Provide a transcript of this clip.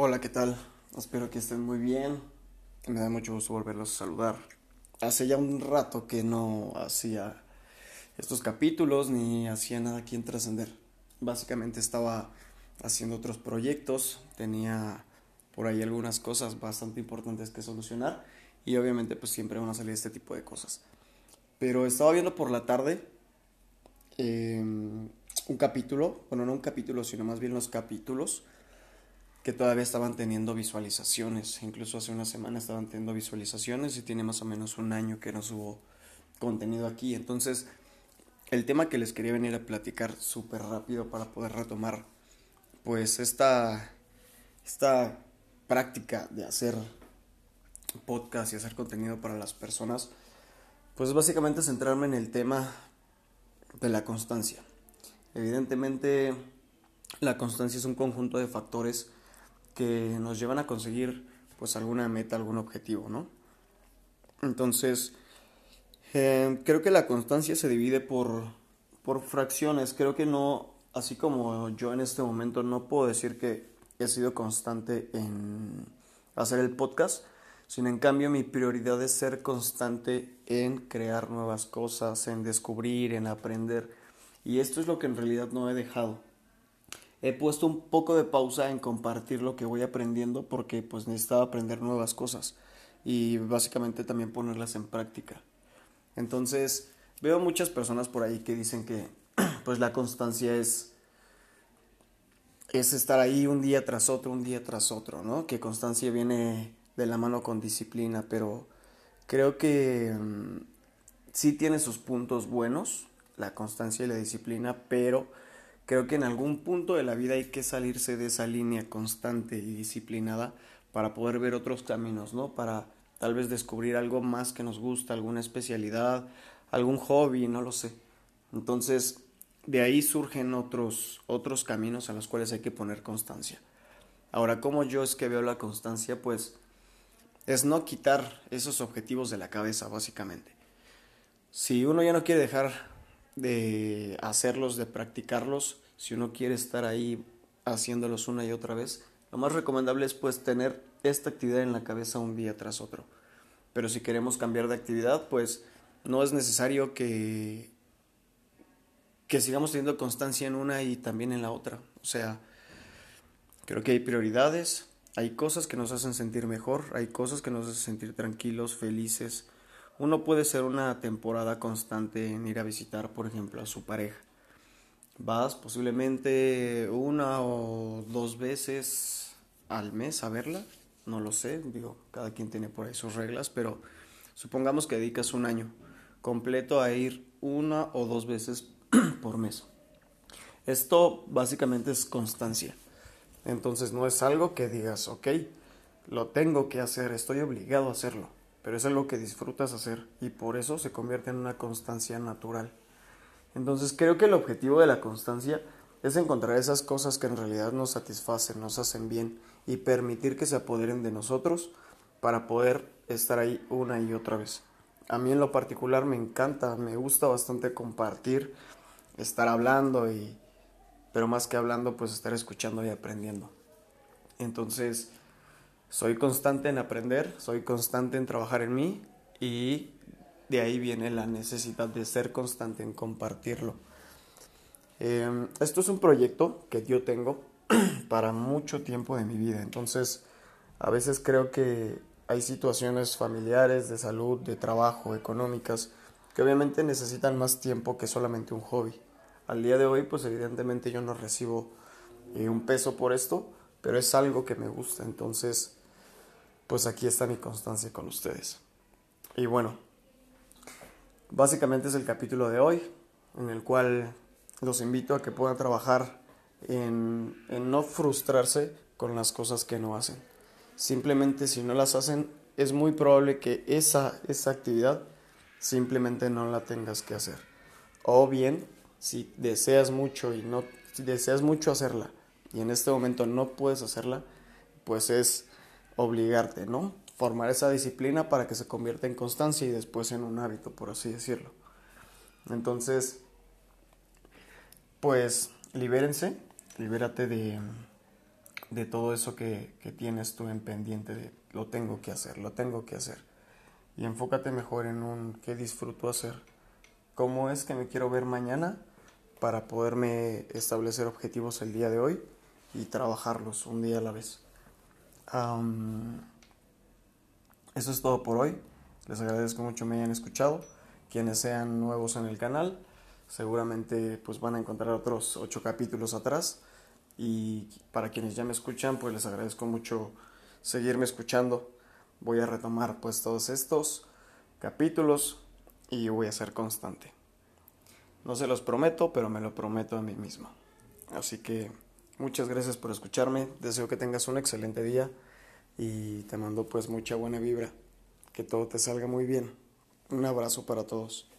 Hola, ¿qué tal? Espero que estén muy bien. Me da mucho gusto volverlos a saludar. Hace ya un rato que no hacía estos capítulos ni hacía nada aquí en Trascender. Básicamente estaba haciendo otros proyectos, tenía por ahí algunas cosas bastante importantes que solucionar y obviamente pues siempre van a salir este tipo de cosas. Pero estaba viendo por la tarde em, un capítulo, bueno no un capítulo sino más bien los capítulos que todavía estaban teniendo visualizaciones. Incluso hace una semana estaban teniendo visualizaciones y tiene más o menos un año que no subo contenido aquí. Entonces, el tema que les quería venir a platicar súper rápido para poder retomar, pues esta, esta práctica de hacer podcast y hacer contenido para las personas, pues básicamente centrarme en el tema de la constancia. Evidentemente, la constancia es un conjunto de factores que nos llevan a conseguir pues alguna meta, algún objetivo, ¿no? Entonces, eh, creo que la constancia se divide por, por fracciones. Creo que no, así como yo en este momento no puedo decir que he sido constante en hacer el podcast, sino en cambio mi prioridad es ser constante en crear nuevas cosas, en descubrir, en aprender. Y esto es lo que en realidad no he dejado he puesto un poco de pausa en compartir lo que voy aprendiendo porque pues necesitaba aprender nuevas cosas y básicamente también ponerlas en práctica. Entonces, veo muchas personas por ahí que dicen que pues la constancia es es estar ahí un día tras otro, un día tras otro, ¿no? Que constancia viene de la mano con disciplina, pero creo que mm, sí tiene sus puntos buenos, la constancia y la disciplina, pero Creo que en algún punto de la vida hay que salirse de esa línea constante y disciplinada para poder ver otros caminos, ¿no? Para tal vez descubrir algo más que nos gusta, alguna especialidad, algún hobby, no lo sé. Entonces, de ahí surgen otros, otros caminos a los cuales hay que poner constancia. Ahora, ¿cómo yo es que veo la constancia? Pues es no quitar esos objetivos de la cabeza, básicamente. Si uno ya no quiere dejar de hacerlos, de practicarlos, si uno quiere estar ahí haciéndolos una y otra vez, lo más recomendable es pues tener esta actividad en la cabeza un día tras otro. Pero si queremos cambiar de actividad, pues no es necesario que que sigamos teniendo constancia en una y también en la otra. O sea, creo que hay prioridades, hay cosas que nos hacen sentir mejor, hay cosas que nos hacen sentir tranquilos, felices, uno puede ser una temporada constante en ir a visitar, por ejemplo, a su pareja. Vas posiblemente una o dos veces al mes a verla, no lo sé, digo, cada quien tiene por ahí sus reglas, pero supongamos que dedicas un año completo a ir una o dos veces por mes. Esto básicamente es constancia. Entonces no es algo que digas, ok, lo tengo que hacer, estoy obligado a hacerlo pero es algo que disfrutas hacer y por eso se convierte en una constancia natural. Entonces creo que el objetivo de la constancia es encontrar esas cosas que en realidad nos satisfacen, nos hacen bien y permitir que se apoderen de nosotros para poder estar ahí una y otra vez. A mí en lo particular me encanta, me gusta bastante compartir, estar hablando y pero más que hablando pues estar escuchando y aprendiendo. Entonces, soy constante en aprender, soy constante en trabajar en mí y de ahí viene la necesidad de ser constante en compartirlo. Em, esto es un proyecto que yo tengo para mucho tiempo de mi vida, entonces a veces creo que hay situaciones familiares, de salud, de trabajo, económicas, que obviamente necesitan más tiempo que solamente un hobby. Al día de hoy, pues evidentemente yo no recibo eh, un peso por esto, pero es algo que me gusta, entonces pues aquí está mi constancia con ustedes. Y bueno, básicamente es el capítulo de hoy, en el cual los invito a que puedan trabajar en, no frustrarse con las cosas que no hacen. Simplemente si no las hacen, es muy probable que esa, esa actividad simplemente no la tengas que hacer. O bien, si deseas mucho y no si deseas mucho hacerla y en este momento no puedes hacerla, pues es obligarte, ¿no? Formar esa disciplina para que se convierta en constancia y después en un hábito, por así decirlo. Entonces, pues libérense, libérate de, de todo eso que, que tienes tú en pendiente de lo tengo que hacer, lo tengo que hacer. Y enfócate mejor en un qué disfruto hacer, cómo es que me quiero ver mañana para poderme establecer objetivos el día de hoy y trabajarlos un día a la vez. Eso es todo por hoy. Les agradezco mucho me hayan escuchado. Quienes sean nuevos en el canal, seguramente pues van a encontrar otros ocho capítulos atrás. Y para quienes ya me escuchan, pues les agradezco mucho seguirme escuchando. Voy a retomar pues todos estos capítulos y voy a ser constante. No se los prometo, pero me lo prometo a mí mismo. Así que muchas gracias por escucharme. Deseo que tengas un excelente día y te mando pues mucha buena vibra. Que todo te salga muy bien. Un abrazo para todos.